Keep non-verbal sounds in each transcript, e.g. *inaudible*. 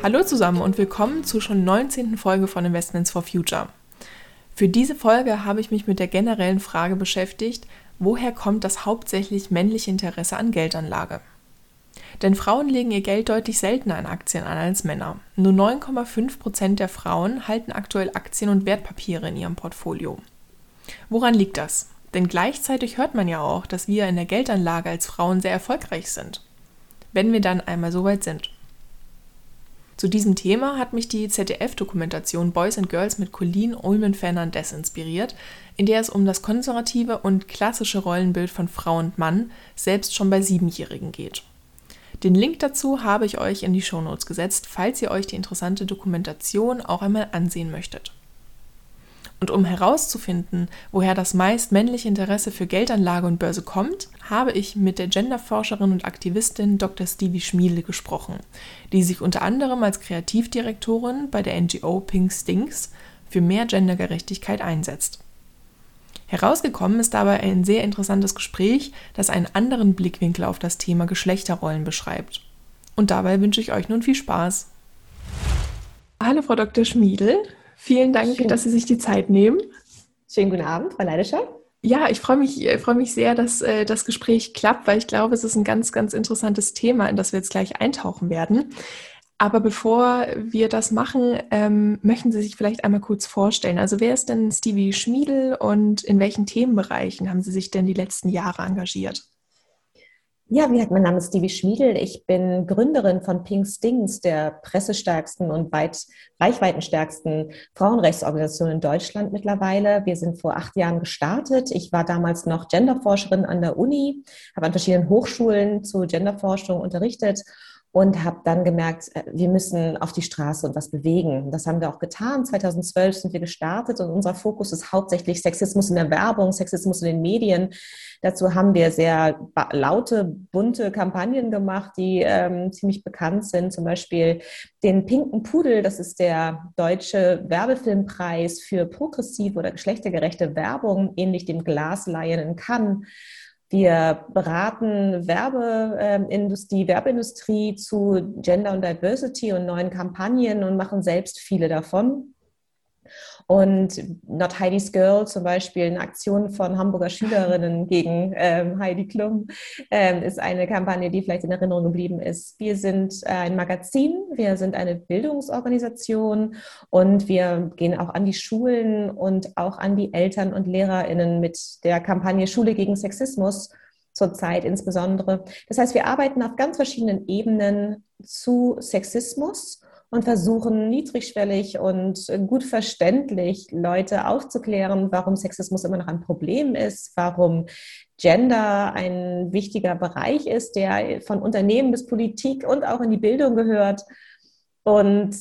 Hallo zusammen und willkommen zur schon 19. Folge von Investments for Future. Für diese Folge habe ich mich mit der generellen Frage beschäftigt, woher kommt das hauptsächlich männliche Interesse an Geldanlage? Denn Frauen legen ihr Geld deutlich seltener in Aktien an als Männer. Nur 9,5 Prozent der Frauen halten aktuell Aktien und Wertpapiere in ihrem Portfolio. Woran liegt das? Denn gleichzeitig hört man ja auch, dass wir in der Geldanlage als Frauen sehr erfolgreich sind. Wenn wir dann einmal so weit sind. Zu diesem Thema hat mich die ZDF-Dokumentation Boys and Girls mit Colleen Ulmen Fernandez inspiriert, in der es um das konservative und klassische Rollenbild von Frau und Mann selbst schon bei Siebenjährigen geht. Den Link dazu habe ich euch in die Shownotes gesetzt, falls ihr euch die interessante Dokumentation auch einmal ansehen möchtet. Und um herauszufinden, woher das meist männliche Interesse für Geldanlage und Börse kommt, habe ich mit der Genderforscherin und Aktivistin Dr. Stevie Schmiele gesprochen, die sich unter anderem als Kreativdirektorin bei der NGO Pink Stinks für mehr Gendergerechtigkeit einsetzt. Herausgekommen ist dabei ein sehr interessantes Gespräch, das einen anderen Blickwinkel auf das Thema Geschlechterrollen beschreibt. Und dabei wünsche ich euch nun viel Spaß. Hallo Frau Dr. Schmiedel, vielen Dank, Schön. dass Sie sich die Zeit nehmen. Schönen guten Abend, Frau Leidescher. Ja, ich freue mich, ich freue mich sehr, dass äh, das Gespräch klappt, weil ich glaube, es ist ein ganz, ganz interessantes Thema, in das wir jetzt gleich eintauchen werden. Aber bevor wir das machen, ähm, möchten Sie sich vielleicht einmal kurz vorstellen. Also wer ist denn Stevie Schmiedel und in welchen Themenbereichen haben Sie sich denn die letzten Jahre engagiert? Ja, wie gesagt, mein Name ist Stevie Schmiedel. Ich bin Gründerin von Pink Stings, der pressestärksten und weit, reichweitenstärksten Frauenrechtsorganisation in Deutschland mittlerweile. Wir sind vor acht Jahren gestartet. Ich war damals noch Genderforscherin an der Uni, habe an verschiedenen Hochschulen zu Genderforschung unterrichtet und habe dann gemerkt, äh, wir müssen auf die Straße und was bewegen. Das haben wir auch getan. 2012 sind wir gestartet und unser Fokus ist hauptsächlich Sexismus in der Werbung, Sexismus in den Medien. Dazu haben wir sehr laute, bunte Kampagnen gemacht, die ähm, ziemlich bekannt sind. Zum Beispiel den Pinken Pudel, das ist der deutsche Werbefilmpreis für progressive oder geschlechtergerechte Werbung, ähnlich dem Glaslion in Cannes. Wir beraten Werbeindustrie, Werbeindustrie zu Gender und Diversity und neuen Kampagnen und machen selbst viele davon. Und Not Heidi's Girl zum Beispiel, eine Aktion von Hamburger Schülerinnen *laughs* gegen ähm, Heidi Klum, ähm, ist eine Kampagne, die vielleicht in Erinnerung geblieben ist. Wir sind äh, ein Magazin, wir sind eine Bildungsorganisation und wir gehen auch an die Schulen und auch an die Eltern und LehrerInnen mit der Kampagne Schule gegen Sexismus zurzeit insbesondere. Das heißt, wir arbeiten auf ganz verschiedenen Ebenen zu Sexismus und versuchen niedrigschwellig und gut verständlich Leute aufzuklären, warum Sexismus immer noch ein Problem ist, warum Gender ein wichtiger Bereich ist, der von Unternehmen bis Politik und auch in die Bildung gehört. Und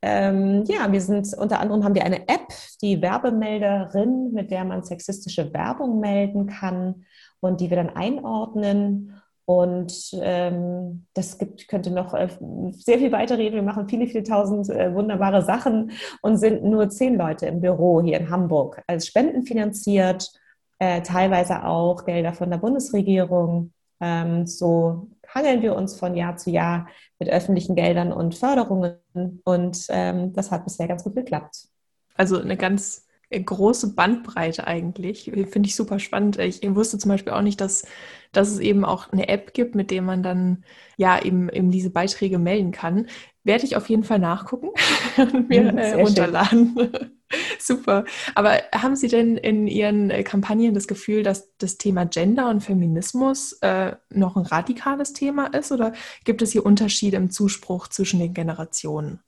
ähm, ja, wir sind unter anderem haben wir eine App, die Werbemelderin, mit der man sexistische Werbung melden kann und die wir dann einordnen. Und ähm, das gibt, könnte noch äh, sehr viel weiterreden. Wir machen viele, viele tausend äh, wunderbare Sachen und sind nur zehn Leute im Büro hier in Hamburg als Spenden finanziert, äh, teilweise auch Gelder von der Bundesregierung. Ähm, so hangeln wir uns von Jahr zu Jahr mit öffentlichen Geldern und Förderungen und ähm, das hat bisher ganz gut geklappt. Also eine ganz große Bandbreite eigentlich. Finde ich super spannend. Ich wusste zum Beispiel auch nicht, dass, dass es eben auch eine App gibt, mit der man dann ja eben, eben diese Beiträge melden kann. Werde ich auf jeden Fall nachgucken *laughs* und mir mhm, äh, runterladen. *laughs* super. Aber haben Sie denn in Ihren äh, Kampagnen das Gefühl, dass das Thema Gender und Feminismus äh, noch ein radikales Thema ist? Oder gibt es hier Unterschiede im Zuspruch zwischen den Generationen?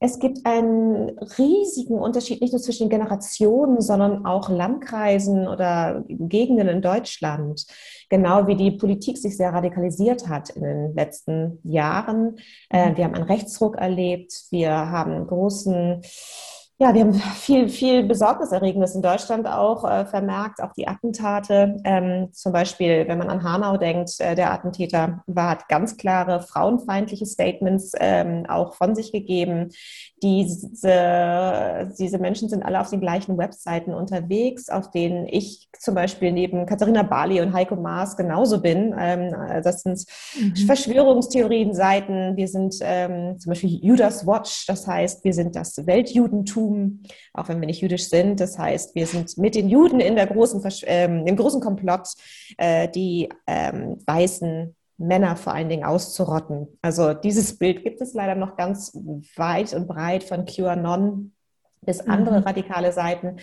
Es gibt einen riesigen Unterschied nicht nur zwischen Generationen, sondern auch Landkreisen oder Gegenden in Deutschland. Genau wie die Politik sich sehr radikalisiert hat in den letzten Jahren. Äh, wir haben einen Rechtsruck erlebt. Wir haben großen Ja, wir haben viel, viel Besorgniserregendes in Deutschland auch äh, vermerkt, auch die Attentate. Ähm, zum Beispiel, wenn man an Hanau denkt, äh, der Attentäter war, hat ganz klare frauenfeindliche Statements ähm, auch von sich gegeben. Diese, diese Menschen sind alle auf den gleichen Webseiten unterwegs, auf denen ich zum Beispiel neben Katharina Bali und Heiko Maas genauso bin. Ähm, das sind mhm. Verschwörungstheorien-Seiten. Wir sind ähm, zum Beispiel Judas Watch, das heißt, wir sind das Weltjudentum Judentum, auch wenn wir nicht jüdisch sind. Das heißt, wir sind mit den Juden in der großen, ähm, im großen Komplott, äh, die ähm, weißen Männer vor allen Dingen auszurotten. Also dieses Bild gibt es leider noch ganz weit und breit von QAnon bis andere mhm. radikale Seiten.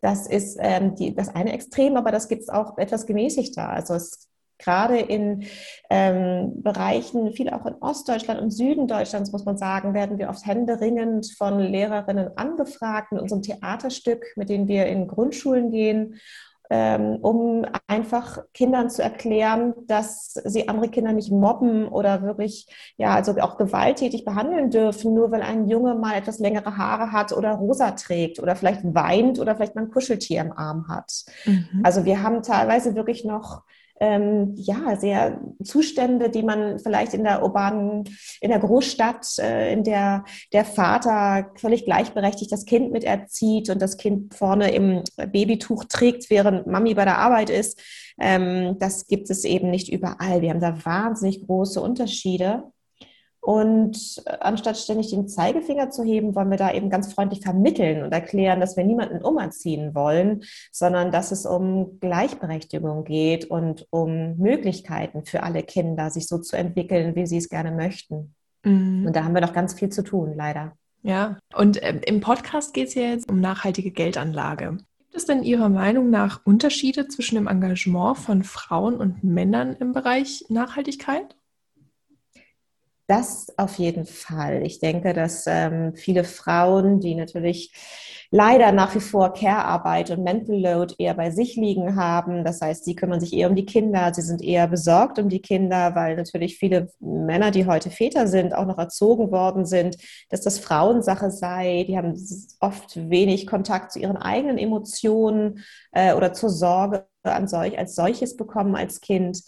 Das ist ähm, die, das eine Extrem, aber das gibt es auch etwas gemäßigter. Also es gerade in ähm, Bereichen, viel auch in Ostdeutschland und Süden Deutschlands, muss man sagen, werden wir oft händeringend von Lehrerinnen angefragt mit unserem Theaterstück, mit dem wir in Grundschulen gehen um einfach Kindern zu erklären, dass sie andere Kinder nicht mobben oder wirklich, ja, also auch gewalttätig behandeln dürfen, nur weil ein Junge mal etwas längere Haare hat oder rosa trägt oder vielleicht weint oder vielleicht mal ein Kuscheltier im Arm hat. Mhm. Also wir haben teilweise wirklich noch ähm, ja, sehr Zustände, die man vielleicht in der urbanen, in der Großstadt, äh, in der der Vater völlig gleichberechtigt das Kind miterzieht und das Kind vorne im Babytuch trägt, während Mami bei der Arbeit ist. Ähm, das gibt es eben nicht überall. Wir haben da wahnsinnig große Unterschiede. Und äh, anstatt ständig den Zeigefinger zu heben, wollen wir da eben ganz freundlich vermitteln und erklären, dass wir niemanden umerziehen wollen, sondern dass es um Gleichberechtigung geht und um Möglichkeiten für alle Kinder, sich so zu entwickeln, wie sie es gerne möchten. Mhm. Und da haben wir noch ganz viel zu tun, leider. Ja, und äh, im Podcast geht es ja jetzt um nachhaltige Geldanlage. Gibt es denn Ihrer Meinung nach Unterschiede zwischen dem Engagement von Frauen und Männern im Bereich Nachhaltigkeit? Das auf jeden Fall. Ich denke, dass ähm, viele Frauen, die natürlich leider nach wie vor Care-Arbeit und Mental Load eher bei sich liegen haben. Das heißt, sie kümmern sich eher um die Kinder, sie sind eher besorgt um die Kinder, weil natürlich viele Männer, die heute Väter sind, auch noch erzogen worden sind, dass das Frauensache sei. Die haben oft wenig Kontakt zu ihren eigenen Emotionen äh, oder zur Sorge an solch, als solches bekommen als Kind.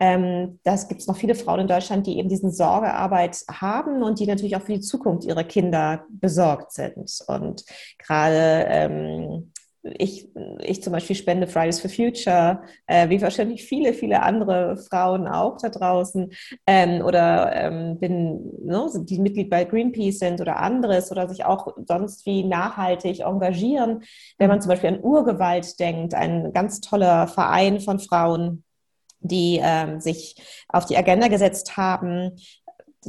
Ähm, das gibt es noch viele Frauen in Deutschland, die eben diesen Sorgearbeit haben und die natürlich auch für die Zukunft ihrer Kinder besorgt sind. Und gerade ähm, ich, ich zum Beispiel spende Fridays for Future, äh, wie wahrscheinlich viele, viele andere Frauen auch da draußen, ähm, oder ähm, bin, ne, die Mitglied bei Greenpeace sind oder anderes oder sich auch sonst wie nachhaltig engagieren. Wenn man zum Beispiel an Urgewalt denkt, ein ganz toller Verein von Frauen, die ähm, sich auf die Agenda gesetzt haben,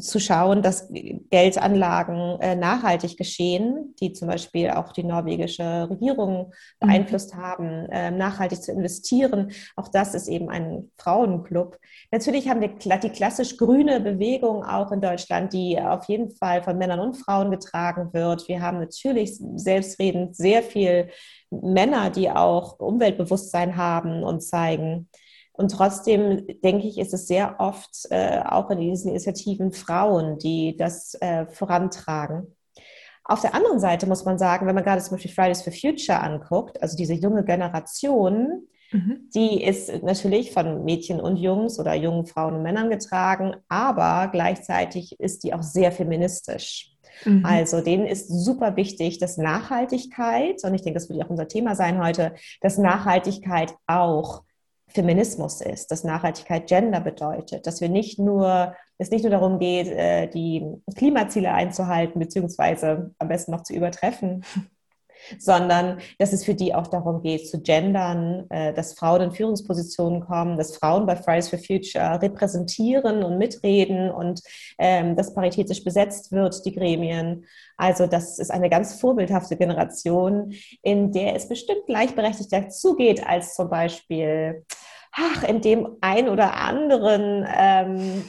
zu schauen, dass Geldanlagen äh, nachhaltig geschehen, die zum Beispiel auch die norwegische Regierung mhm. beeinflusst mhm. haben, äh, nachhaltig zu investieren. Auch das ist eben ein Frauenclub. Natürlich haben wir die klassisch grüne Bewegung auch in Deutschland, die auf jeden Fall von Männern und Frauen getragen wird. Wir haben natürlich selbstredend sehr viel Männer, die auch Umweltbewusstsein haben und zeigen. Und trotzdem denke ich, ist es sehr oft äh, auch in diesen Initiativen Frauen, die das äh, vorantragen. Auf der anderen Seite muss man sagen, wenn man gerade zum Beispiel Fridays for Future anguckt, also diese junge Generation, mhm. die ist natürlich von Mädchen und Jungs oder jungen Frauen und Männern getragen, aber gleichzeitig ist die auch sehr feministisch. Mhm. Also denen ist super wichtig, dass Nachhaltigkeit, und ich denke, das wird auch unser Thema sein heute, dass Nachhaltigkeit auch Feminismus ist, dass Nachhaltigkeit Gender bedeutet, dass wir nicht nur, es nicht nur darum geht, äh, die Klimaziele einzuhalten, beziehungsweise am besten noch zu übertreffen, *laughs* sondern dass es für die auch darum geht, zu gendern, äh, dass Frauen in Führungspositionen kommen, dass Frauen bei Fridays for Future repräsentieren und mitreden und ähm, dass paritätisch besetzt wird, die Gremien. Also das ist eine ganz vorbildhafte Generation, in der es bestimmt gleichberechtigter zugeht als zum Beispiel ach, in dem ein oder anderen ähm,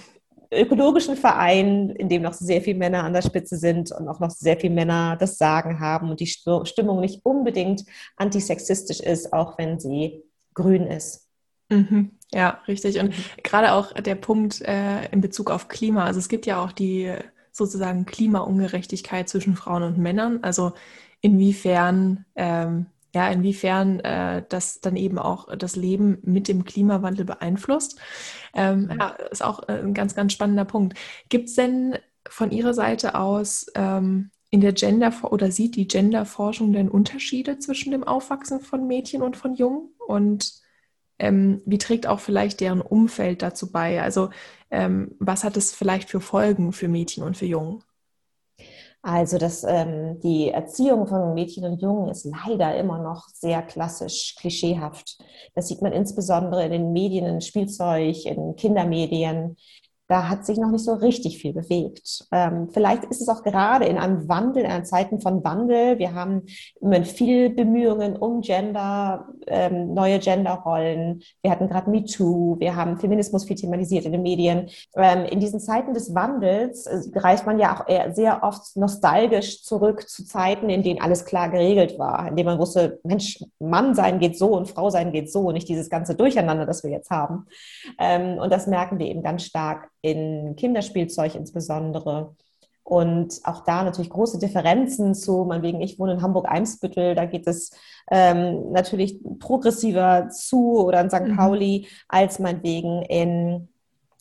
ökologischen Verein, in dem noch sehr viele Männer an der Spitze sind und auch noch sehr viele Männer das Sagen haben und die Stimmung nicht unbedingt antisexistisch ist, auch wenn sie grün ist. Mhm. Ja, richtig. Und gerade auch der Punkt äh, in Bezug auf Klima. Also es gibt ja auch die sozusagen Klimaungerechtigkeit zwischen Frauen und Männern. Also inwiefern, ähm, ja, inwiefern äh, das dann eben auch das Leben mit dem Klimawandel beeinflusst. Ähm, ja, ist auch äh, ein ganz, ganz spannender Punkt. Gibt es denn von Ihrer Seite aus ähm, in der Gender oder sieht die Genderforschung denn Unterschiede zwischen dem Aufwachsen von Mädchen und von Jungen? Und ähm, wie trägt auch vielleicht deren Umfeld dazu bei? Also ähm, was hat es vielleicht für Folgen für Mädchen und für Jungen? Also das, ähm, die Erziehung von Mädchen und Jungen ist leider immer noch sehr klassisch, klischeehaft. Das sieht man insbesondere in den Medien, in Spielzeug, in Kindermedien da hat sich noch nicht so richtig viel bewegt. Ähm, vielleicht ist es auch gerade in einem Wandel, in Zeiten von Wandel. Wir haben immer viel Bemühungen um Gender, ähm, neue Genderrollen. Wir hatten gerade MeToo. Wir haben Feminismus viel thematisiert in den Medien. Ähm, in diesen Zeiten des Wandels äh, greift man ja auch eher sehr oft nostalgisch zurück zu Zeiten, in denen alles klar geregelt war, in denen man wusste, Mensch, Mann sein geht so und Frau sein geht so, nicht dieses ganze Durcheinander, das wir jetzt haben. Ähm, und das merken wir eben ganz stark in Kinderspielzeug insbesondere. Und auch da natürlich große Differenzen zu, meinetwegen, ich wohne in Hamburg-Eimsbüttel, da geht es ähm, natürlich progressiver zu oder in St. Mhm. Pauli als meinetwegen in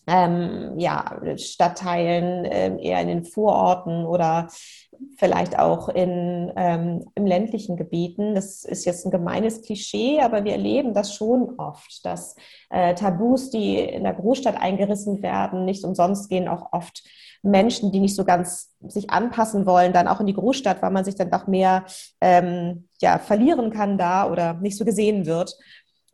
ähm, ja, Stadtteilen, äh, eher in den Vororten oder vielleicht auch in, ähm, im ländlichen Gebieten. Das ist jetzt ein gemeines Klischee, aber wir erleben das schon oft, dass äh, Tabus, die in der Großstadt eingerissen werden, nicht umsonst gehen auch oft Menschen, die nicht so ganz sich anpassen wollen, dann auch in die Großstadt, weil man sich dann doch mehr ähm, ja, verlieren kann da oder nicht so gesehen wird.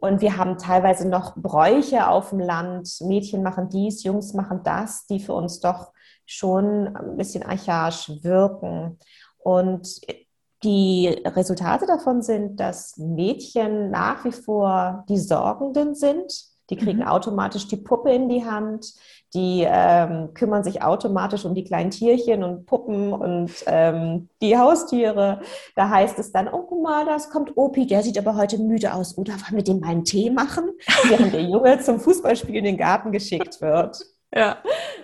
Und wir haben teilweise noch Bräuche auf dem Land. Mädchen machen dies, Jungs machen das, die für uns doch schon ein bisschen archaisch wirken. Und die Resultate davon sind, dass Mädchen nach wie vor die Sorgenden sind. Die kriegen mhm. automatisch die Puppe in die Hand. Die ähm, kümmern sich automatisch um die kleinen Tierchen und Puppen und ähm, die Haustiere. Da heißt es dann, oh, guck mal, das kommt Opi, der sieht aber heute müde aus. Oder wollen wir dem mal einen Tee machen? Während der Junge zum Fußballspiel in den Garten geschickt wird. Ja.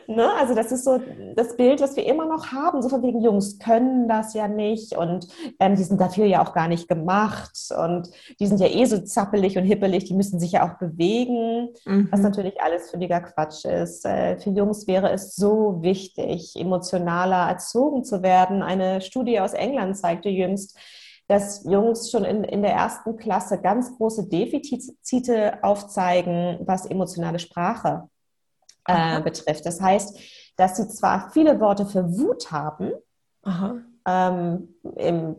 Ne? Also das ist so das Bild, was wir immer noch haben. So von wegen Jungs können das ja nicht und ähm, die sind dafür ja auch gar nicht gemacht und die sind ja eh so zappelig und hippelig, die müssen sich ja auch bewegen, mhm. was natürlich alles völliger Quatsch ist. Äh, für Jungs wäre es so wichtig, emotionaler erzogen zu werden. Eine Studie aus England zeigte jüngst, dass Jungs schon in, in der ersten Klasse ganz große Defizite aufzeigen, was emotionale Sprache äh, betrifft. Das heißt, dass sie zwar viele Worte für Wut haben, ähm, im,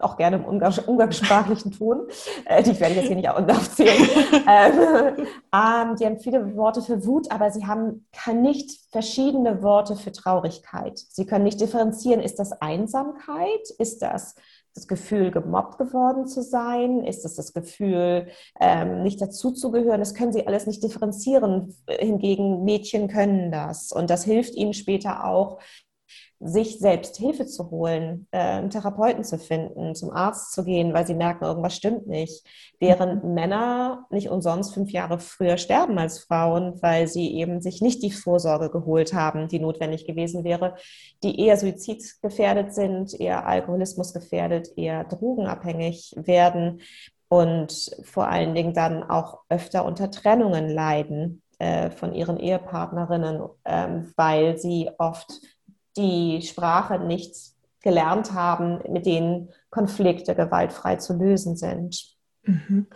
auch gerne im umgangssprachlichen Ton, äh, die werde ich jetzt hier nicht aufzählen. *laughs* ähm, ähm, die haben viele Worte für Wut, aber sie haben kann nicht verschiedene Worte für Traurigkeit. Sie können nicht differenzieren, ist das Einsamkeit, ist das das Gefühl, gemobbt geworden zu sein? Ist es das Gefühl, ähm, nicht dazuzugehören? Das können sie alles nicht differenzieren. Hingegen Mädchen können das. Und das hilft ihnen später auch, sich selbst Hilfe zu holen, äh, einen Therapeuten zu finden, zum Arzt zu gehen, weil sie merken, irgendwas stimmt nicht. Während mhm. Männer nicht umsonst fünf Jahre früher sterben als Frauen, weil sie eben sich nicht die Vorsorge geholt haben, die notwendig gewesen wäre, die eher suizidgefährdet sind, eher Alkoholismus gefährdet, eher drogenabhängig werden und vor allen Dingen dann auch öfter unter Trennungen leiden äh, von ihren Ehepartnerinnen, ähm, weil sie oft die Sprache nicht gelernt haben, mit denen Konflikte gewaltfrei zu lösen sind. Mhm.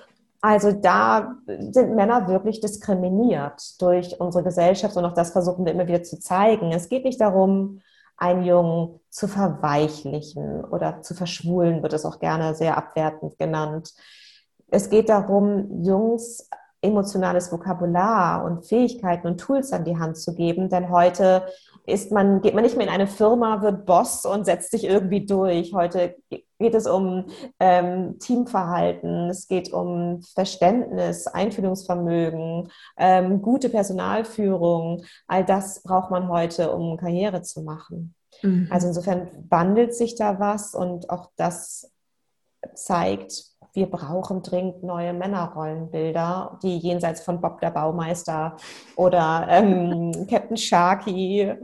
Also da sind Männer wirklich diskriminiert durch unsere Gesellschaft und auch das versuchen wir immer wieder zu zeigen. Es geht nicht darum, einen Jungen zu verweichlichen oder zu verschwulen, wird es auch gerne sehr abwertend genannt. Es geht darum, Jungs emotionales Vokabular und Fähigkeiten und Tools an die Hand zu geben, denn heute ist man, geht man nicht mehr in eine Firma, wird Boss und setzt sich irgendwie durch. Heute geht es um ähm, Teamverhalten, es geht um Verständnis, Einfühlungsvermögen, ähm, gute Personalführung. All das braucht man heute, um Karriere zu machen. Mhm. Also insofern wandelt sich da was und auch das zeigt, wir brauchen dringend neue Männerrollenbilder, die jenseits von Bob der Baumeister oder ähm, *laughs* Captain Sharky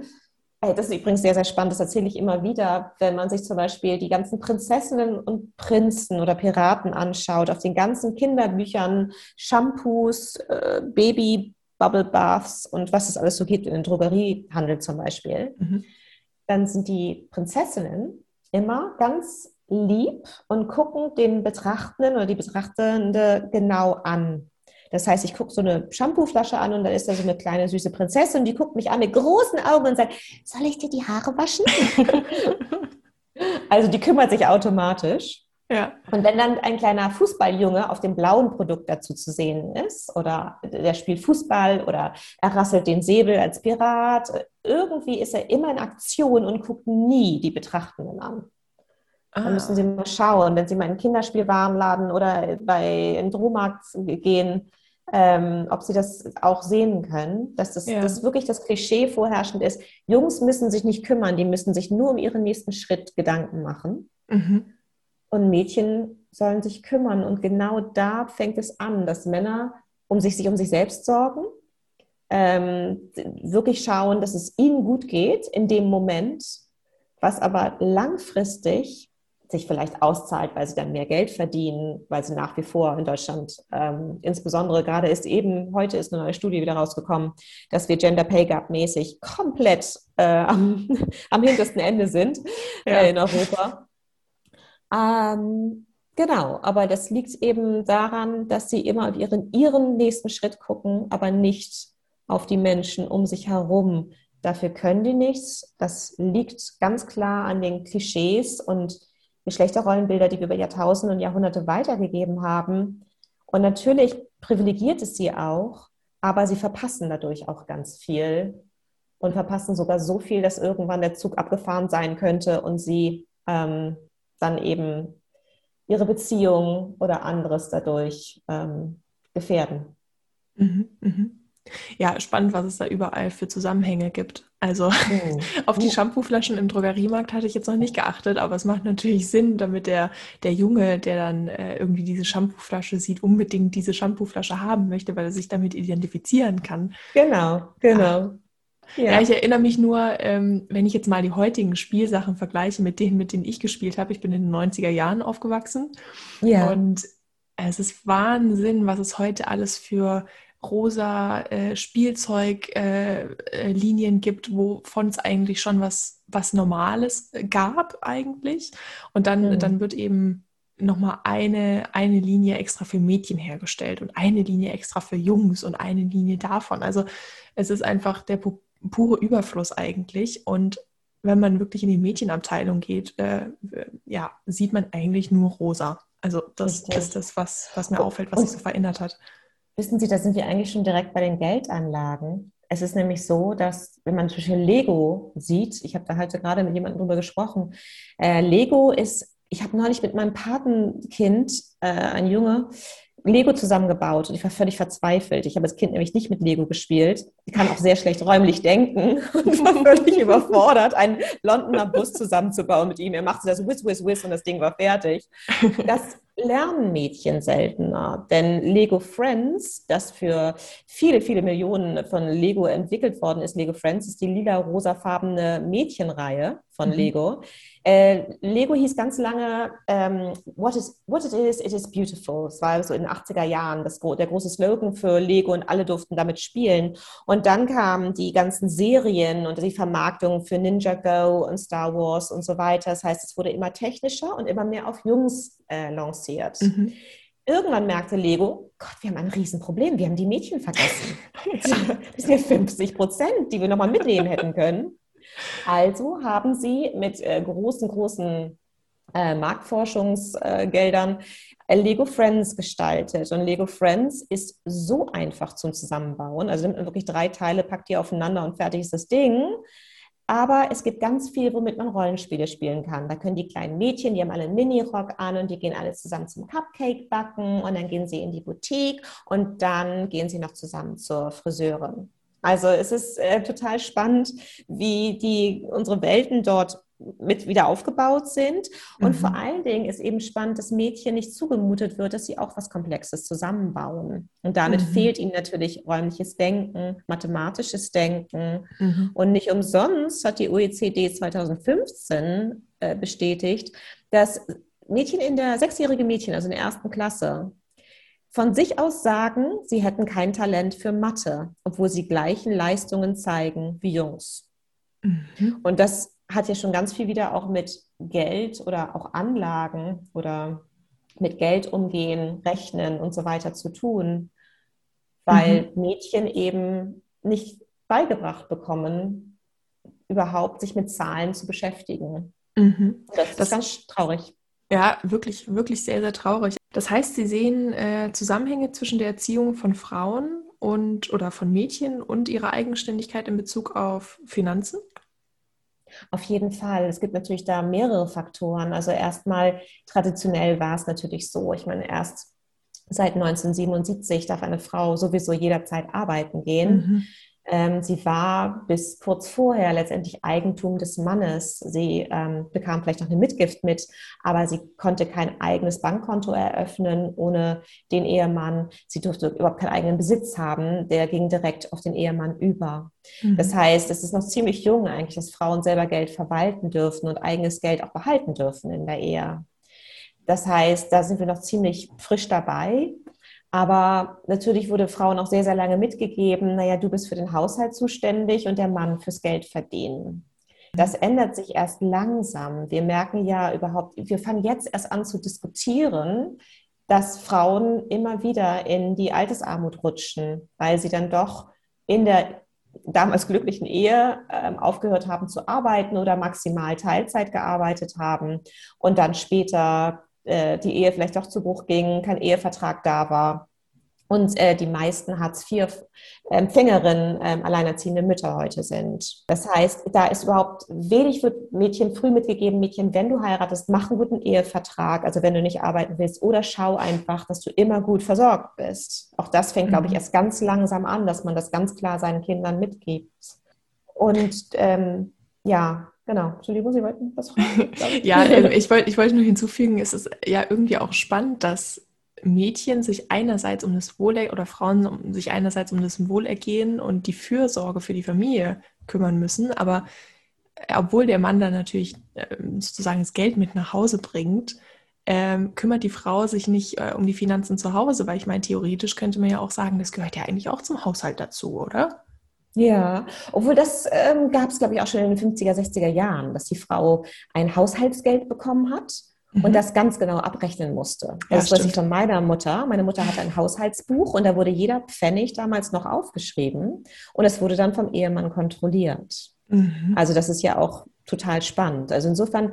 Das ist übrigens sehr, sehr spannend. Das erzähle ich immer wieder, wenn man sich zum Beispiel die ganzen Prinzessinnen und Prinzen oder Piraten anschaut, auf den ganzen Kinderbüchern, Shampoos, äh, Baby Bubble Baths und was es alles so gibt in den Drogeriehandel zum Beispiel, mhm. dann sind die Prinzessinnen immer ganz lieb und gucken den Betrachtenden oder die Betrachtende genau an. Das heißt, ich gucke so eine Shampooflasche an und dann ist da so eine kleine süße Prinzessin, die guckt mich an mit großen Augen und sagt, soll ich dir die Haare waschen? *laughs* also die kümmert sich automatisch. Ja. Und wenn dann ein kleiner Fußballjunge auf dem blauen Produkt dazu zu sehen ist, oder der spielt Fußball oder er rasselt den Säbel als Pirat, irgendwie ist er immer in Aktion und guckt nie die Betrachtenden an. Ah. Dann müssen Sie mal schauen, wenn Sie mal in einen Kinderspielwarenladen oder bei einem Drohmarkt gehen, ähm, ob Sie das auch sehen können, dass das, ja. das wirklich das Klischee vorherrschend ist. Jungs müssen sich nicht kümmern, die müssen sich nur um ihren nächsten Schritt Gedanken machen. Mhm. Und Mädchen sollen sich kümmern. Und genau da fängt es an, dass Männer um sich, sich um sich selbst sorgen, ähm, wirklich schauen, dass es ihnen gut geht in dem Moment, was aber langfristig sich vielleicht auszahlt, weil sie dann mehr Geld verdienen, weil sie nach wie vor in Deutschland, ähm, insbesondere gerade ist eben, heute ist eine neue Studie wieder rausgekommen, dass wir Gender Pay Gap mäßig komplett äh, am, *laughs* am hintersten Ende sind ja. äh, in Europa. Ähm, genau, aber das liegt eben daran, dass sie immer auf ihren, ihren nächsten Schritt gucken, aber nicht auf die Menschen um sich herum. Dafür können die nichts. Das liegt ganz klar an den Klischees und Geschlechterrollenbilder, die wir über Jahrtausende und Jahrhunderte weitergegeben haben. Und natürlich privilegiert es sie auch, aber sie verpassen dadurch auch ganz viel und verpassen sogar so viel, dass irgendwann der Zug abgefahren sein könnte und sie ähm, dann eben ihre Beziehung oder anderes dadurch ähm, gefährden. Mhm, mhm. Ja, spannend, was es da überall für Zusammenhänge gibt. Also oh. *laughs* auf die Shampooflaschen im Drogeriemarkt hatte ich jetzt noch nicht geachtet, aber es macht natürlich Sinn, damit der, der Junge, der dann äh, irgendwie diese Shampooflasche sieht, unbedingt diese Shampooflasche haben möchte, weil er sich damit identifizieren kann. Genau, genau. Ja. ja, ich erinnere mich nur, ähm, wenn ich jetzt mal die heutigen Spielsachen vergleiche mit denen, mit denen ich gespielt habe. Ich bin in den 90er Jahren aufgewachsen. Ja. Und es ist Wahnsinn, was es heute alles für rosa äh, Spielzeuglinien äh, äh gibt, wovon es eigentlich schon was, was Normales gab eigentlich. Und dann, mhm. dann wird eben nochmal eine, eine Linie extra für Mädchen hergestellt und eine Linie extra für Jungs und eine Linie davon. Also es ist einfach der pure Überfluss eigentlich. Und wenn man wirklich in die Mädchenabteilung geht, äh, ja, sieht man eigentlich nur rosa. Also das Richtig. ist das, was, was mir auffällt, was sich so verändert hat. Wissen Sie, da sind wir eigentlich schon direkt bei den Geldanlagen. Es ist nämlich so, dass wenn man zum Beispiel Lego sieht, ich habe da heute gerade mit jemandem drüber gesprochen, äh, Lego ist, ich habe neulich mit meinem Patenkind, äh, ein Junge, Lego zusammengebaut und ich war völlig verzweifelt. Ich habe als Kind nämlich nicht mit Lego gespielt. Ich kann auch sehr schlecht räumlich denken *laughs* und war *laughs* völlig überfordert, einen Londoner Bus zusammenzubauen mit ihm. Er machte das whiz, whiz, whiz und das Ding war fertig. Das lernen Mädchen seltener, denn Lego Friends, das für viele, viele Millionen von Lego entwickelt worden ist, Lego Friends ist die lila-rosafarbene Mädchenreihe von mhm. Lego. Äh, Lego hieß ganz lange ähm, what, is, what it is, it is beautiful. Es war so in den 80er Jahren das, der große Slogan für Lego und alle durften damit spielen. Und dann kamen die ganzen Serien und die Vermarktung für Ninja Go und Star Wars und so weiter. Das heißt, es wurde immer technischer und immer mehr auf Jungs äh, lanciert. Mhm. Irgendwann merkte Lego, Gott, wir haben ein Riesenproblem, wir haben die Mädchen vergessen. *laughs* *laughs* Das sind ja 50 Prozent, die wir nochmal mitnehmen hätten können. Also haben sie mit äh, großen, großen äh, Marktforschungsgeldern äh, Lego Friends gestaltet. Und Lego Friends ist so einfach zum Zusammenbauen. Also nimmt man wirklich drei Teile, packt die aufeinander und fertig ist das Ding. Aber es gibt ganz viel, womit man Rollenspiele spielen kann. Da können die kleinen Mädchen, die haben alle einen Mini-Rock an und die gehen alle zusammen zum Cupcake backen und dann gehen sie in die Boutique und dann gehen sie noch zusammen zur Friseurin. Also es ist äh, total spannend, wie die unsere Welten dort mit wieder aufgebaut sind. Und mhm. vor allen Dingen ist eben spannend, dass Mädchen nicht zugemutet wird, dass sie auch was Komplexes zusammenbauen. Und damit mhm. fehlt ihnen natürlich räumliches Denken, mathematisches Denken. Mhm. Und nicht umsonst hat die OECD 2015 äh, bestätigt, dass Mädchen in der, sechsjährige Mädchen, also in der ersten Klasse, von sich aus sagen, sie hätten kein Talent für Mathe, obwohl sie gleichen Leistungen zeigen wie Jungs. Mhm. Und das hat ja schon ganz viel wieder auch mit Geld oder auch Anlagen oder mit Geld umgehen, rechnen und so weiter zu tun, weil mhm. Mädchen eben nicht beigebracht bekommen, überhaupt sich mit Zahlen zu beschäftigen. Mhm. Das, das ist ganz traurig. Ja, wirklich, wirklich sehr, sehr traurig. Das heißt, Sie sehen äh, Zusammenhänge zwischen der Erziehung von Frauen und oder von Mädchen und ihrer Eigenständigkeit in Bezug auf Finanzen? Auf jeden Fall. Es gibt natürlich da mehrere Faktoren. Also erstmal traditionell war es natürlich so. Ich meine, erst seit 1977 darf eine Frau sowieso jederzeit arbeiten gehen. Mhm. Ähm, sie war bis kurz vorher letztendlich Eigentum des Mannes. Sie ähm, bekam vielleicht noch eine Mitgift mit, aber sie konnte kein eigenes Bankkonto eröffnen ohne den Ehemann. Sie durfte überhaupt keinen eigenen Besitz haben. Der ging direkt auf den Ehemann über. Mhm. Das heißt, es ist noch ziemlich jung eigentlich, dass Frauen selber Geld verwalten dürfen und eigenes Geld auch behalten dürfen in der Ehe. Das heißt, da sind wir noch ziemlich frisch dabei. Aber natürlich wurde Frauen auch sehr, sehr lange mitgegeben, naja, du bist für den Haushalt zuständig und der Mann fürs Geld verdienen. Das ändert sich erst langsam. Wir merken ja überhaupt, wir fangen jetzt erst an zu diskutieren, dass Frauen immer wieder in die Altersarmut rutschen, weil sie dann doch in der damals glücklichen Ehe äh, aufgehört haben zu arbeiten oder maximal Teilzeit gearbeitet haben und dann später äh, die Ehe vielleicht doch zu Bruch ging, kein Ehevertrag da war und äh, die meisten Hartz-IV-Empfängerinnen äh, alleinerziehende Mütter heute sind. Das heißt, da ist überhaupt wenig wird Mädchen früh mitgegeben, Mädchen, wenn du heiratest, mach einen guten Ehevertrag, also wenn du nicht arbeiten willst, oder schau einfach, dass du immer gut versorgt bist. Auch das fängt, mhm. glaube ich, mhm. erst ganz langsam an, dass man das ganz klar seinen Kindern mitgibt. Und ähm, ja, Genau, Entschuldigung, Sie wollten was fragen? *laughs* ja, ähm, *laughs* ich, wollte, ich wollte nur hinzufügen, es ist ja irgendwie auch spannend, dass Mädchen sich einerseits um das Wohlergehen oder Frauen um, sich einerseits um das Wohlergehen und die Fürsorge für die Familie kümmern müssen, aber äh, obwohl der Mann dann natürlich äh, sozusagen das Geld mit nach Hause bringt, ähm, kümmert die Frau sich nicht äh, um die Finanzen zu Hause, weil ich meine, theoretisch könnte man ja auch sagen, das gehört ja eigentlich auch zum Haushalt dazu, oder? Ja, obwohl das ähm, gab es, glaube ich, auch schon in den 50er, 60er Jahren, dass die Frau ein Haushaltsgeld bekommen hat und mhm. das ganz genau abrechnen musste. Das ja, weiß ich von meiner Mutter. Meine Mutter hatte ein Haushaltsbuch und da wurde jeder Pfennig damals noch aufgeschrieben und es wurde dann vom Ehemann kontrolliert. Mhm. Also das ist ja auch total spannend. Also insofern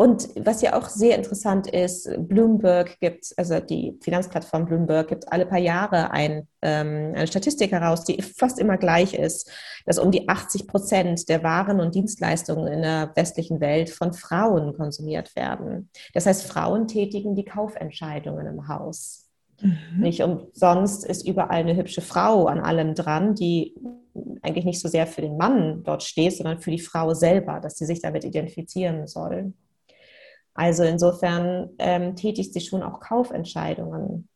und was ja auch sehr interessant ist, Bloomberg gibt, also die Finanzplattform Bloomberg gibt alle paar Jahre ein, ähm, eine Statistik heraus, die fast immer gleich ist, dass um die 80 Prozent der Waren und Dienstleistungen in der westlichen Welt von Frauen konsumiert werden. Das heißt, Frauen tätigen die Kaufentscheidungen im Haus. Mhm. Nicht umsonst ist überall eine hübsche Frau an allem dran, die eigentlich nicht so sehr für den Mann dort steht, sondern für die Frau selber, dass sie sich damit identifizieren soll. Also insofern ähm, tätigt sie schon auch Kaufentscheidungen.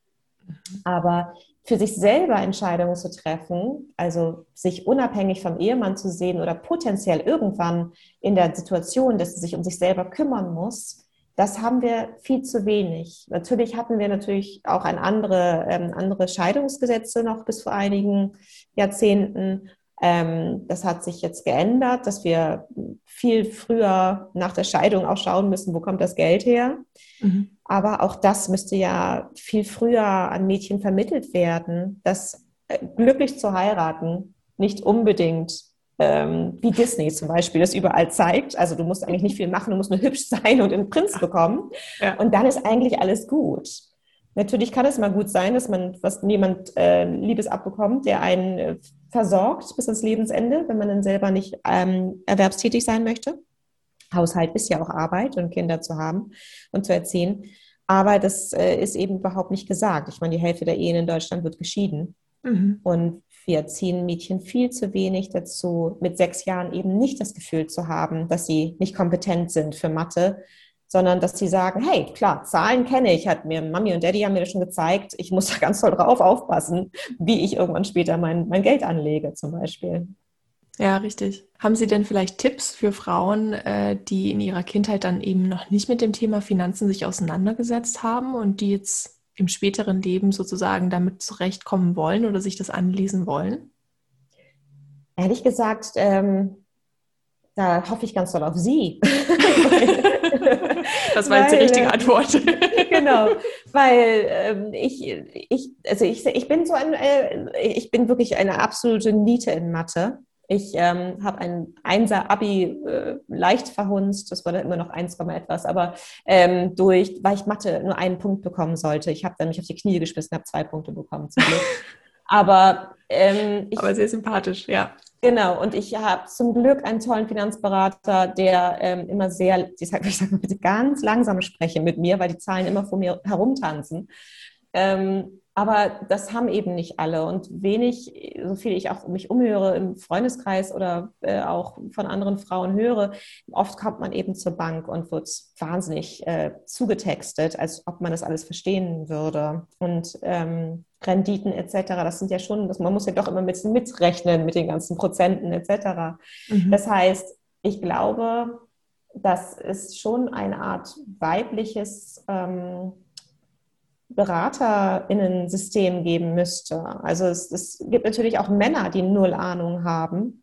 Mhm. Aber für sich selber Entscheidungen zu treffen, also sich unabhängig vom Ehemann zu sehen oder potenziell irgendwann in der Situation, dass sie sich um sich selber kümmern muss, das haben wir viel zu wenig. Natürlich hatten wir natürlich auch andere, ähm, andere Scheidungsgesetze noch bis vor einigen Jahrzehnten. Ähm, das hat sich jetzt geändert, dass wir viel früher nach der Scheidung auch schauen müssen, wo kommt das Geld her. Mhm. Aber auch das müsste ja viel früher an Mädchen vermittelt werden, dass äh, glücklich zu heiraten nicht unbedingt ähm, wie Disney zum Beispiel das überall zeigt. Also du musst eigentlich nicht viel machen, du musst nur hübsch *laughs* sein und einen Prinz bekommen. Ja. Und dann ist eigentlich alles gut. Natürlich kann es mal gut sein, dass man was jemand äh, Liebes abbekommt, der einen äh, versorgt bis ans Lebensende, wenn man dann selber nicht ähm, erwerbstätig sein möchte. Haushalt ist ja auch Arbeit und Kinder zu haben und zu erziehen. Aber das äh, ist eben überhaupt nicht gesagt. Ich meine, die Hälfte der Ehen in Deutschland wird geschieden. Mhm. Und wir erziehen Mädchen viel zu wenig dazu, mit sechs Jahren eben nicht das Gefühl zu haben, dass sie nicht kompetent sind für Mathe, sondern dass sie sagen, hey, klar, Zahlen kenne ich, hat mir Mami und Daddy haben mir das schon gezeigt, ich muss da *laughs* ganz toll drauf aufpassen, wie ich irgendwann später mein, mein Geld anlege zum Beispiel. Ja, richtig. Haben Sie denn vielleicht Tipps für Frauen, äh, die in ihrer Kindheit dann eben noch nicht mit dem Thema Finanzen sich auseinandergesetzt haben und die jetzt im späteren Leben sozusagen damit zurechtkommen wollen oder sich das anlesen wollen? Ehrlich gesagt, ähm, da hoffe ich ganz doll auf Sie. *laughs* *laughs* das war jetzt die richtige Antwort. *laughs* genau, weil ähm, ich, ich, also ich, ich bin so ein, äh, ich bin wirklich eine absolute Niete in Mathe. Ich ähm, habe ein Einser-Abi äh, leicht verhunzt, das war dann immer noch 1, etwas, aber ähm, durch, weil ich Mathe nur einen Punkt bekommen sollte. Ich habe dann mich auf die Knie geschmissen, habe zwei Punkte bekommen zum Glück. *laughs* aber, ähm, ich, aber sehr sympathisch, ja. Genau, und ich habe zum Glück einen tollen Finanzberater, der ähm, immer sehr, ich sage sag mal bitte ganz langsam spreche mit mir, weil die Zahlen immer vor mir herumtanzen. Ähm, aber das haben eben nicht alle. Und wenig, so viel ich auch mich umhöre im Freundeskreis oder äh, auch von anderen Frauen höre, oft kommt man eben zur Bank und wird wahnsinnig äh, zugetextet, als ob man das alles verstehen würde. Und ähm, Renditen etc., das sind ja schon, das, man muss ja doch immer ein bisschen mitrechnen mit den ganzen Prozenten etc. Mhm. Das heißt, ich glaube, das ist schon eine Art weibliches ähm, BeraterInnen-System geben müsste. Also es, es gibt natürlich auch Männer, die null Ahnung haben.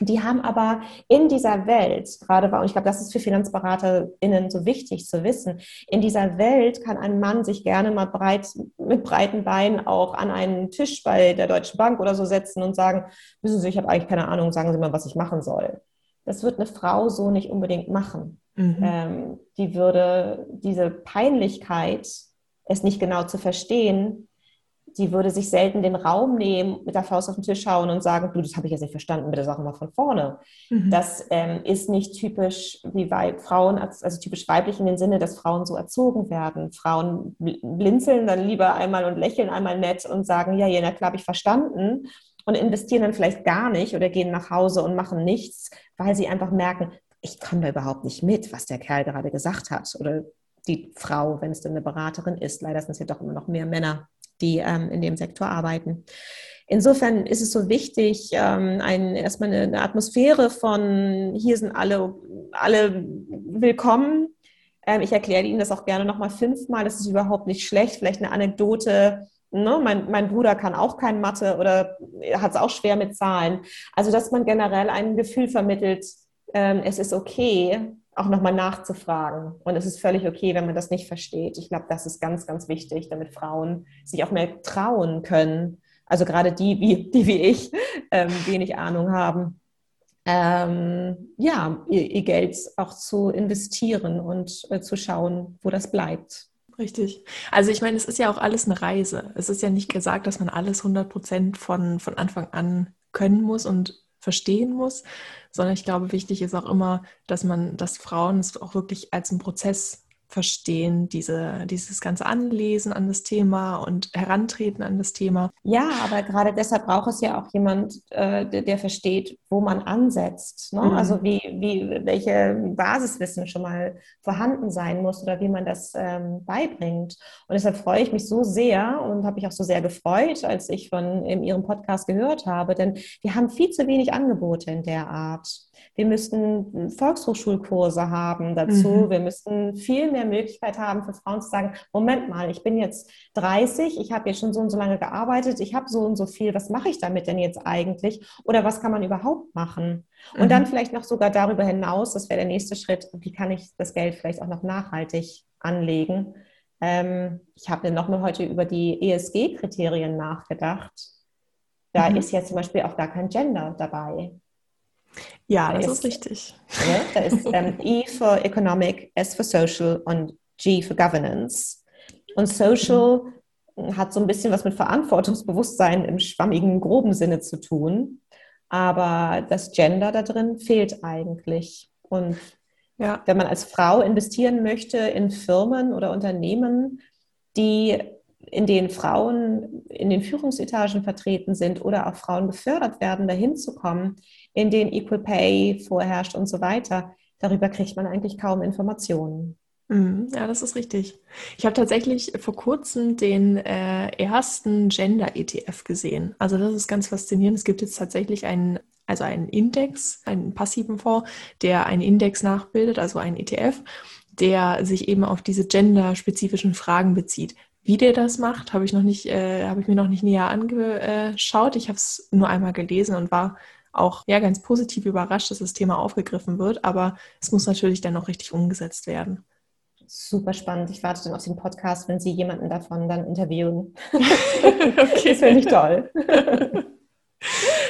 Die haben aber in dieser Welt, gerade und ich glaube, das ist für FinanzberaterInnen so wichtig zu wissen, in dieser Welt kann ein Mann sich gerne mal breit, mit breiten Beinen auch an einen Tisch bei der Deutschen Bank oder so setzen und sagen, wissen Sie, ich habe eigentlich keine Ahnung, sagen Sie mal, was ich machen soll. Das wird eine Frau so nicht unbedingt machen. Mhm. Ähm, die würde diese Peinlichkeit es nicht genau zu verstehen, die würde sich selten den Raum nehmen, mit der Faust auf den Tisch schauen und sagen, du, das habe ich jetzt nicht verstanden, bitte sag mal von vorne. Mhm. Das ähm, ist nicht typisch wie Weib, Frauen, also typisch weiblich in dem Sinne, dass Frauen so erzogen werden. Frauen blinzeln dann lieber einmal und lächeln einmal nett und sagen, ja, ja, na klar, habe ich verstanden und investieren dann vielleicht gar nicht oder gehen nach Hause und machen nichts, weil sie einfach merken, ich komme da überhaupt nicht mit, was der Kerl gerade gesagt hat oder die Frau, wenn es denn eine Beraterin ist. Leider sind es ja doch immer noch mehr Männer, die ähm, in dem Sektor arbeiten. Insofern ist es so wichtig, ähm, ein, erstmal eine, eine, Atmosphäre von hier sind alle, alle willkommen. Ähm, ich erkläre Ihnen das auch gerne nochmal fünfmal. Das ist überhaupt nicht schlecht. Vielleicht eine Anekdote. Ne? Mein, mein Bruder kann auch kein Mathe oder hat es auch schwer mit Zahlen. Also, dass man generell ein Gefühl vermittelt, ähm, es ist okay, auch nochmal nachzufragen. Und es ist völlig okay, wenn man das nicht versteht. Ich glaube, das ist ganz, ganz wichtig, damit Frauen sich auch mehr trauen können. Also gerade die, wie, die wie ich, ähm, wenig Ahnung haben. Ähm, ja, ihr, ihr, Geld auch zu investieren und äh, zu schauen, wo das bleibt. Richtig. Also ich meine, es ist ja auch alles eine Reise. Es ist ja nicht gesagt, dass man alles 100 Prozent von, von Anfang an können muss und verstehen muss, sondern ich glaube, wichtig ist auch immer, dass man, dass Frauen es auch wirklich als einen Prozess verstehen, diese, dieses ganze Anlesen an das Thema und Herantreten an das Thema. Ja, aber gerade deshalb braucht es ja auch jemand, äh, der, der, versteht, wo man ansetzt. Ne? Mhm. Also wie, wie, welche Basiswissen schon mal vorhanden sein muss oder wie man das ähm, beibringt. Und deshalb freue ich mich so sehr und habe mich auch so sehr gefreut, als ich von in Ihrem Podcast gehört habe, denn wir haben viel zu wenig Angebote in der Art. Wir müssten Volkshochschulkurse haben dazu. Mhm. Wir müssten viel mehr Möglichkeit haben für Frauen zu sagen, Moment mal, ich bin jetzt 30, ich habe jetzt schon so und so lange gearbeitet, ich habe so und so viel, was mache ich damit denn jetzt eigentlich? Oder was kann man überhaupt machen? Und mhm. dann vielleicht noch sogar darüber hinaus, das wäre der nächste Schritt, wie kann ich das Geld vielleicht auch noch nachhaltig anlegen? Ähm, ich habe noch mal heute über die ESG-Kriterien nachgedacht. Da mhm. ist ja zum Beispiel auch gar kein Gender dabei. Ja, da das ist, ist richtig. Ja, da ist ähm, E für Economic, S für Social und G für Governance. Und Social mhm. hat so ein bisschen was mit Verantwortungsbewusstsein im schwammigen, groben Sinne zu tun. Aber das Gender da drin fehlt eigentlich. Und ja. wenn man als Frau investieren möchte in Firmen oder Unternehmen, die in denen Frauen in den Führungsetagen vertreten sind oder auch Frauen gefördert werden, dahin zu kommen, in denen Equal Pay vorherrscht und so weiter, darüber kriegt man eigentlich kaum Informationen. Mhm. Ja, das ist richtig. Ich habe tatsächlich vor kurzem den äh, ersten Gender-ETF gesehen. Also das ist ganz faszinierend. Es gibt jetzt tatsächlich einen, also einen Index, einen passiven Fonds, der einen Index nachbildet, also einen ETF, der sich eben auf diese genderspezifischen Fragen bezieht. Wie der das macht, habe ich noch nicht, äh, habe ich mir noch nicht näher angeschaut. Ich habe es nur einmal gelesen und war auch ja ganz positiv überrascht, dass das Thema aufgegriffen wird. Aber es muss natürlich dann noch richtig umgesetzt werden super spannend. Ich warte dann auf den Podcast, wenn Sie jemanden davon dann interviewen. *laughs* okay. Das finde ich toll.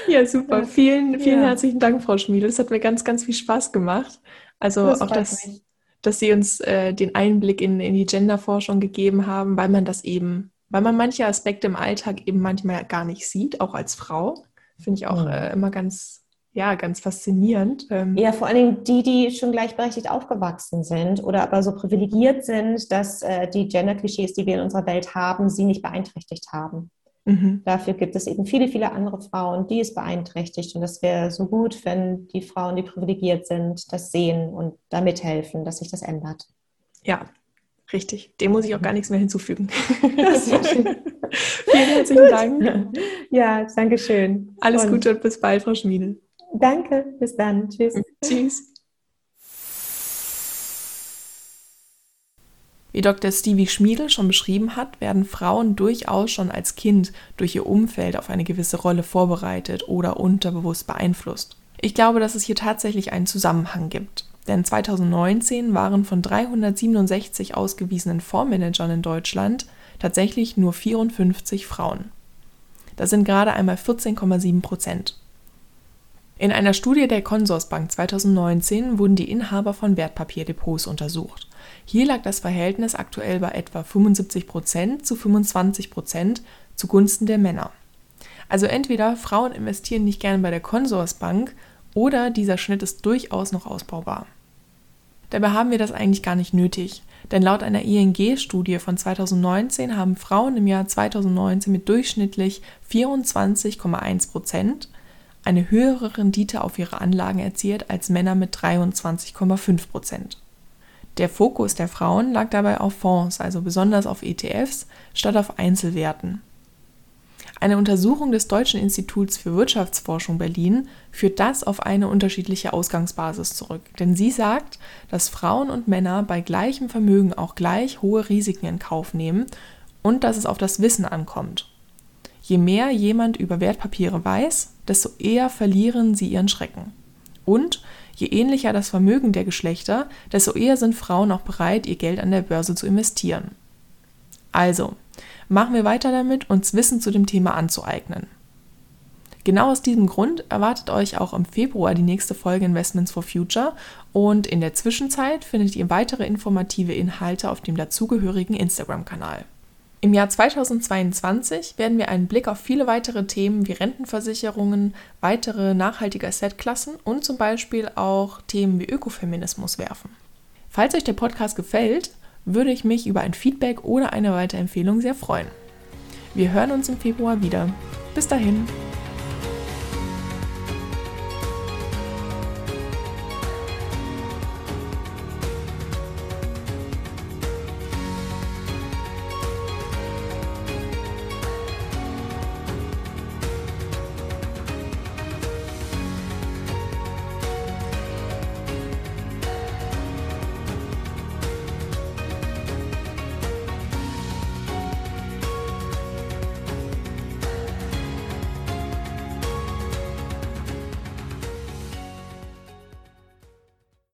ja, super. Vielen, vielen ja. herzlichen Dank, Frau Schmiedel. Es hat mir ganz, ganz viel Spaß gemacht. Also das auch das, dass Sie uns äh, den Einblick in, in die Genderforschung gegeben haben, weil man das eben, weil man manche Aspekte im Alltag eben manchmal gar nicht sieht, auch als Frau. Finde ich auch mhm. äh, immer ganz, ja, ganz faszinierend. Ähm, ja, vor allen Dingen die, die schon gleichberechtigt aufgewachsen sind oder aber so privilegiert sind, dass äh, die Gender-Klischees, die wir in unserer Welt haben, sie nicht beeinträchtigt haben. Mhm. Dafür gibt es eben viele, viele andere Frauen, die es beeinträchtigt. Und das wäre so gut, wenn die Frauen, die privilegiert sind, das sehen und damit helfen, dass sich das ändert. Ja, richtig. Dem muss ich auch gar nichts mehr hinzufügen. *laughs* Vielen herzlichen Dank. Ja, danke schön. Alles und Gute und bis bald, Frau Schmiedel. Danke, bis dann. Tschüss. Tschüss. Wie Dr. Stevie Schmiedel schon beschrieben hat, werden Frauen durchaus schon als Kind durch ihr Umfeld auf eine gewisse Rolle vorbereitet oder unterbewusst beeinflusst. Ich glaube, dass es hier tatsächlich einen Zusammenhang gibt. Denn 2019 waren von 367 ausgewiesenen Fondsmanagern in Deutschland tatsächlich nur 54 Frauen. Das sind gerade einmal 14,7 Prozent. In einer Studie der Consorsbank 2019 wurden die Inhaber von Wertpapierdepots untersucht. Hier lag das Verhältnis aktuell bei etwa 75 Prozent zu 25 Prozent zugunsten der Männer. Also entweder Frauen investieren nicht gerne bei der Consorsbank oder dieser Schnitt ist durchaus noch ausbaubar. Dabei haben wir das eigentlich gar nicht nötig, denn laut einer ING-Studie von 2019 haben Frauen im Jahr 2019 mit durchschnittlich 24,1 Prozent eine höhere Rendite auf ihre Anlagen erzielt als Männer mit 23,5 Prozent. Der Fokus der Frauen lag dabei auf Fonds, also besonders auf ETFs, statt auf Einzelwerten. Eine Untersuchung des Deutschen Instituts für Wirtschaftsforschung Berlin führt das auf eine unterschiedliche Ausgangsbasis zurück, denn sie sagt, dass Frauen und Männer bei gleichem Vermögen auch gleich hohe Risiken in Kauf nehmen und dass es auf das Wissen ankommt. Je mehr jemand über Wertpapiere weiß, desto eher verlieren sie ihren Schrecken. Und je ähnlicher das Vermögen der Geschlechter, desto eher sind Frauen auch bereit, ihr Geld an der Börse zu investieren. Also, machen wir weiter damit, uns Wissen zu dem Thema anzueignen. Genau aus diesem Grund erwartet euch auch im Februar die nächste Folge Investments for Future und in der Zwischenzeit findet ihr weitere informative Inhalte auf dem dazugehörigen Instagram-Kanal. Im Jahr 2022 werden wir einen Blick auf viele weitere Themen wie Rentenversicherungen, weitere nachhaltige Assetklassen und zum Beispiel auch Themen wie Ökofeminismus werfen. Falls euch der Podcast gefällt, würde ich mich über ein Feedback oder eine Weiterempfehlung sehr freuen. Wir hören uns im Februar wieder. Bis dahin.